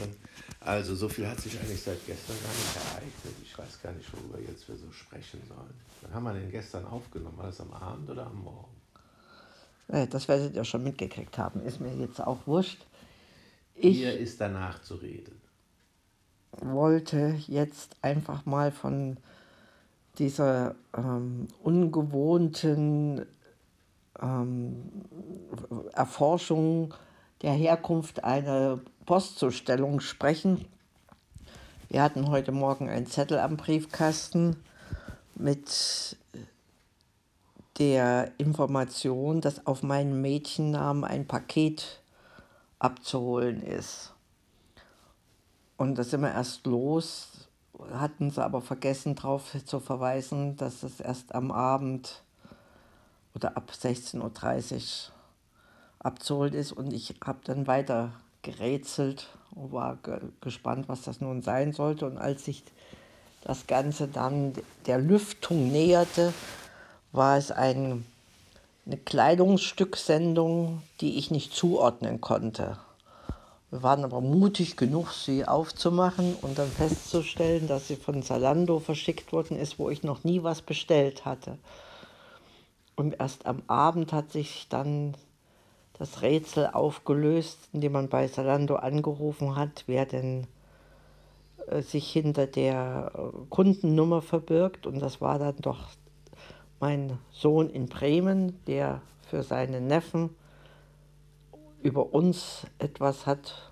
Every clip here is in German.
drin. Also, so viel hat sich eigentlich seit gestern gar nicht ereignet. Ich weiß gar nicht, worüber jetzt wir so sprechen sollen. Wann haben wir denn gestern aufgenommen? War das am Abend oder am Morgen? Äh, Das werdet ihr schon mitgekriegt haben. Ist mir jetzt auch wurscht. Hier ist danach zu reden. wollte jetzt einfach mal von dieser ähm, ungewohnten ähm, Erforschung der Herkunft einer Postzustellung sprechen. Wir hatten heute Morgen einen Zettel am Briefkasten mit der Information, dass auf meinen Mädchennamen ein Paket abzuholen ist. Und da sind wir erst los, hatten sie aber vergessen darauf zu verweisen, dass es erst am Abend oder ab 16.30 Uhr abzuholen ist. Und ich habe dann weiter gerätselt und war ge gespannt, was das nun sein sollte. Und als sich das Ganze dann der Lüftung näherte, war es ein, eine Kleidungsstücksendung, die ich nicht zuordnen konnte. Wir waren aber mutig genug, sie aufzumachen und dann festzustellen, dass sie von Zalando verschickt worden ist, wo ich noch nie was bestellt hatte. Und erst am Abend hat sich dann das Rätsel aufgelöst, indem man bei Zalando angerufen hat, wer denn äh, sich hinter der äh, Kundennummer verbirgt. Und das war dann doch mein Sohn in Bremen, der für seinen Neffen über uns etwas hat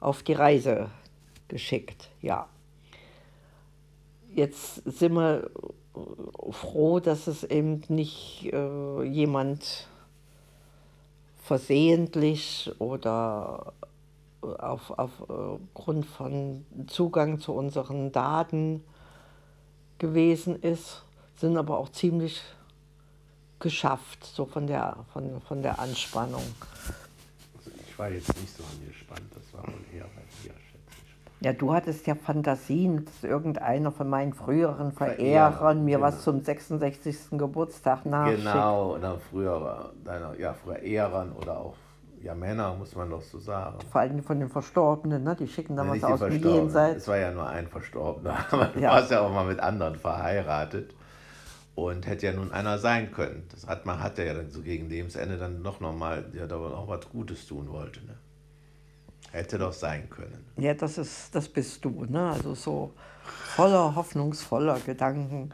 auf die Reise geschickt. Ja. Jetzt sind wir froh, dass es eben nicht äh, jemand versehentlich oder auf, aufgrund von Zugang zu unseren Daten gewesen ist, sind aber auch ziemlich geschafft, so von der, von, von der Anspannung. Also ich war jetzt nicht so angespannt, das war wohl eher bei dir. Ja, du hattest ja Fantasien, dass irgendeiner von meinen früheren Verehrer, Verehrern mir genau. was zum 66. Geburtstag nachschickt. Genau, oder früher war deiner, ja, früher Ehrern oder auch ja, Männer, muss man doch so sagen. Vor allem von den Verstorbenen, ne? die schicken dann Ja, was aus dem. Jenseits. Es war ja nur ein Verstorbener, aber du Ja. warst ja auch mal mit anderen verheiratet und hätte ja nun einer sein können. Das hat man hatte ja dann so gegen Lebensende dann noch noch mal, der da auch was Gutes tun wollte. Ne? Hätte doch sein können. Ja, das ist, das bist du, ne? Also so voller hoffnungsvoller Gedanken.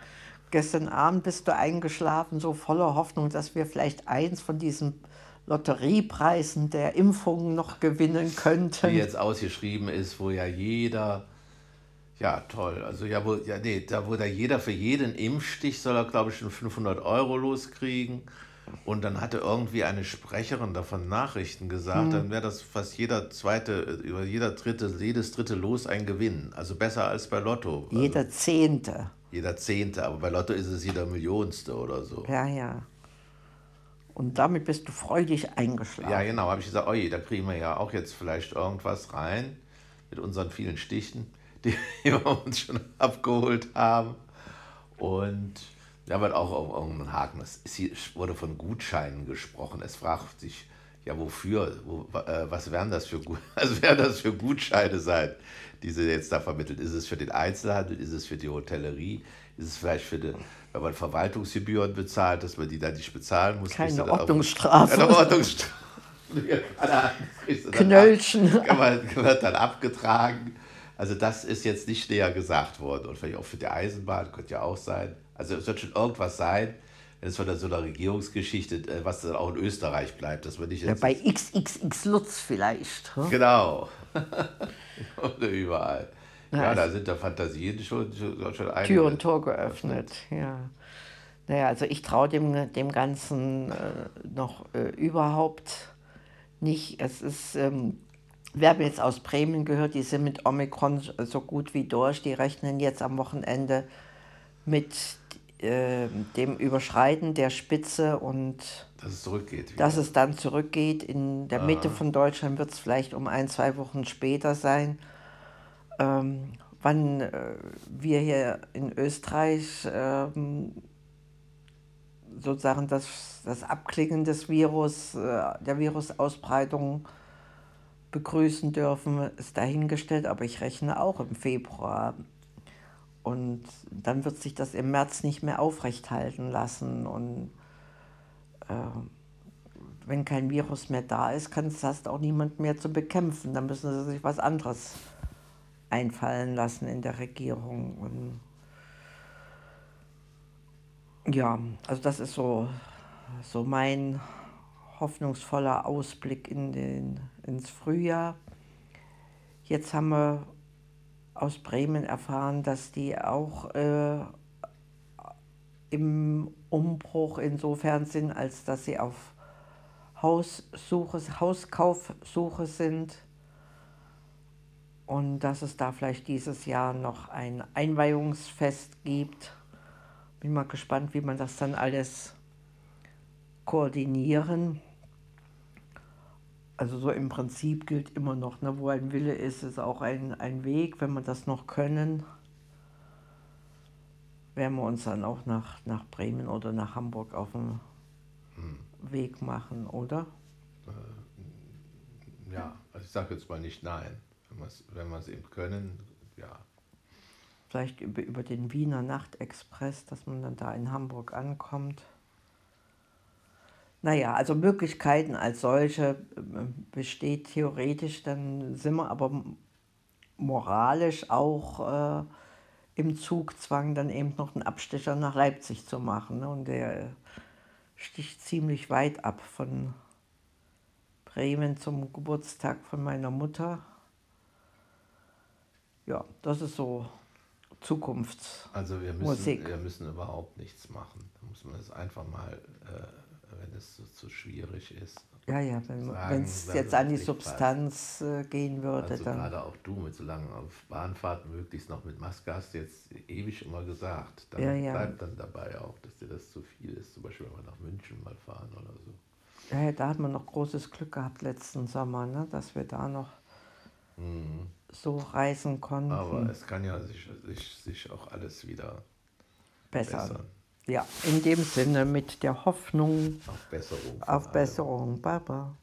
Gestern Abend bist du eingeschlafen, so voller Hoffnung, dass wir vielleicht eins von diesen Lotteriepreisen der Impfungen noch gewinnen könnten. Die jetzt ausgeschrieben ist, wo ja jeder, ja toll, also ja, wo, ja nee, da wo da jeder für jeden Impfstich soll er glaube ich schon 500 Euro loskriegen. Und dann hatte irgendwie eine Sprecherin davon Nachrichten gesagt, dann wäre das fast jeder zweite, über jeder dritte, jedes dritte Los ein Gewinn. Also besser als bei Lotto. Also Jeder Zehnte. jeder Zehnte, aber bei Lotto ist es jeder Millionste oder so. Ja, ja. Und damit bist du freudig eingeschlafen. Ja, genau, habe ich gesagt, oje, da kriegen wir ja auch jetzt vielleicht irgendwas rein mit unseren vielen Stichen, die wir uns schon abgeholt haben. Und da wird auch auf irgendeinen Haken. Es wurde von Gutscheinen gesprochen. Es fragt sich, ja, wofür? Wo, äh, was werden das für was werden das für Gutscheine sein, die sie jetzt da vermittelt? Ist es für den Einzelhandel? Ist es für die Hotellerie? Ist es vielleicht für den, wenn man Verwaltungsgebühren bezahlt, dass man die da nicht bezahlen muss? Keine dann Ordnungsstrafe. Keine Ordnungsstrafe. Dann Knöllchen. Wird dann abgetragen. Also das ist jetzt nicht näher gesagt worden. Und vielleicht auch für die Eisenbahn, könnte ja auch sein. Also es wird schon irgendwas sein, wenn es von der, so einer Regierungsgeschichte, äh, was dann auch in Österreich bleibt, dass man nicht Ja, jetzt... bei XXX Lutz vielleicht. hm? genau. Oder überall. Ja, Ja, da sind da Fantasien schon, schon, schon einige. Tür und Tor geöffnet, ja. Naja, also ich traue dem, dem Ganzen äh, noch äh, überhaupt nicht. Es ist, ähm, wir haben jetzt aus Bremen gehört, die sind mit Omikron so gut wie durch. Die rechnen jetzt am Wochenende mit äh, dem Überschreiten der Spitze und Dass es zurückgeht. wieder. dass es dann zurückgeht. In der Mitte von Deutschland wird es vielleicht um ein, zwei Wochen später sein. Ähm, wann äh, wir hier in Österreich ähm, sozusagen das, das Abklingen des Virus, äh, der Virusausbreitung begrüßen dürfen, ist dahingestellt, aber ich rechne auch im Februar. Und dann wird sich das im März nicht mehr aufrechthalten lassen. Und äh, wenn kein Virus mehr da ist, kann es das auch niemand mehr zu bekämpfen. Dann müssen sie sich was anderes einfallen lassen in der Regierung. Und ja, also das ist so, so mein hoffnungsvoller Ausblick in den, ins Frühjahr. Jetzt haben wir aus Bremen erfahren, dass die auch äh, im Umbruch insofern sind, als dass sie auf Haussuche, Hauskaufsuche sind und dass es da vielleicht dieses Jahr noch ein Einweihungsfest gibt. Bin mal gespannt, wie man das dann alles koordinieren. Also so im Prinzip gilt immer noch, ne, wo ein Wille ist, ist auch ein, ein Weg. Wenn wir das noch können, werden wir uns dann auch nach, nach Bremen oder nach Hamburg auf den hm. Weg machen, oder? Äh, ja, also ich sage jetzt mal nicht nein. Wenn wir es eben können, ja. Vielleicht über, über den Wiener Nachtexpress, dass man dann da in Hamburg ankommt. Naja, also Möglichkeiten als solche äh, besteht theoretisch, dann sind wir aber moralisch auch äh, im Zugzwang, dann eben noch einen Abstecher nach Leipzig zu machen. Ne? Und der sticht ziemlich weit ab von Bremen zum Geburtstag von meiner Mutter. Ja, das ist so Zukunftsmusik. Also wir müssen, wir müssen überhaupt nichts machen. Da muss man es einfach mal äh, wenn es so zu schwierig ist. Ja, ja, wenn es jetzt an die Substanz passt. Äh, gehen würde, also dann. Gerade auch du mit so langen auf Bahnfahrten möglichst noch mit Maske hast du jetzt ewig immer gesagt. Dann ja, ja. bleibt dann dabei auch, dass dir das zu viel ist. Zum Beispiel, wenn wir nach München mal fahren oder so. Ja, ja da hat man noch großes Glück gehabt letzten Sommer, ne? dass wir da noch mhm. so reisen konnten. Aber es kann ja sich, sich, sich auch alles wieder bessern. bessern. Ja, in dem Sinne mit der Hoffnung auf Besserung. Auf Besserung. Baba.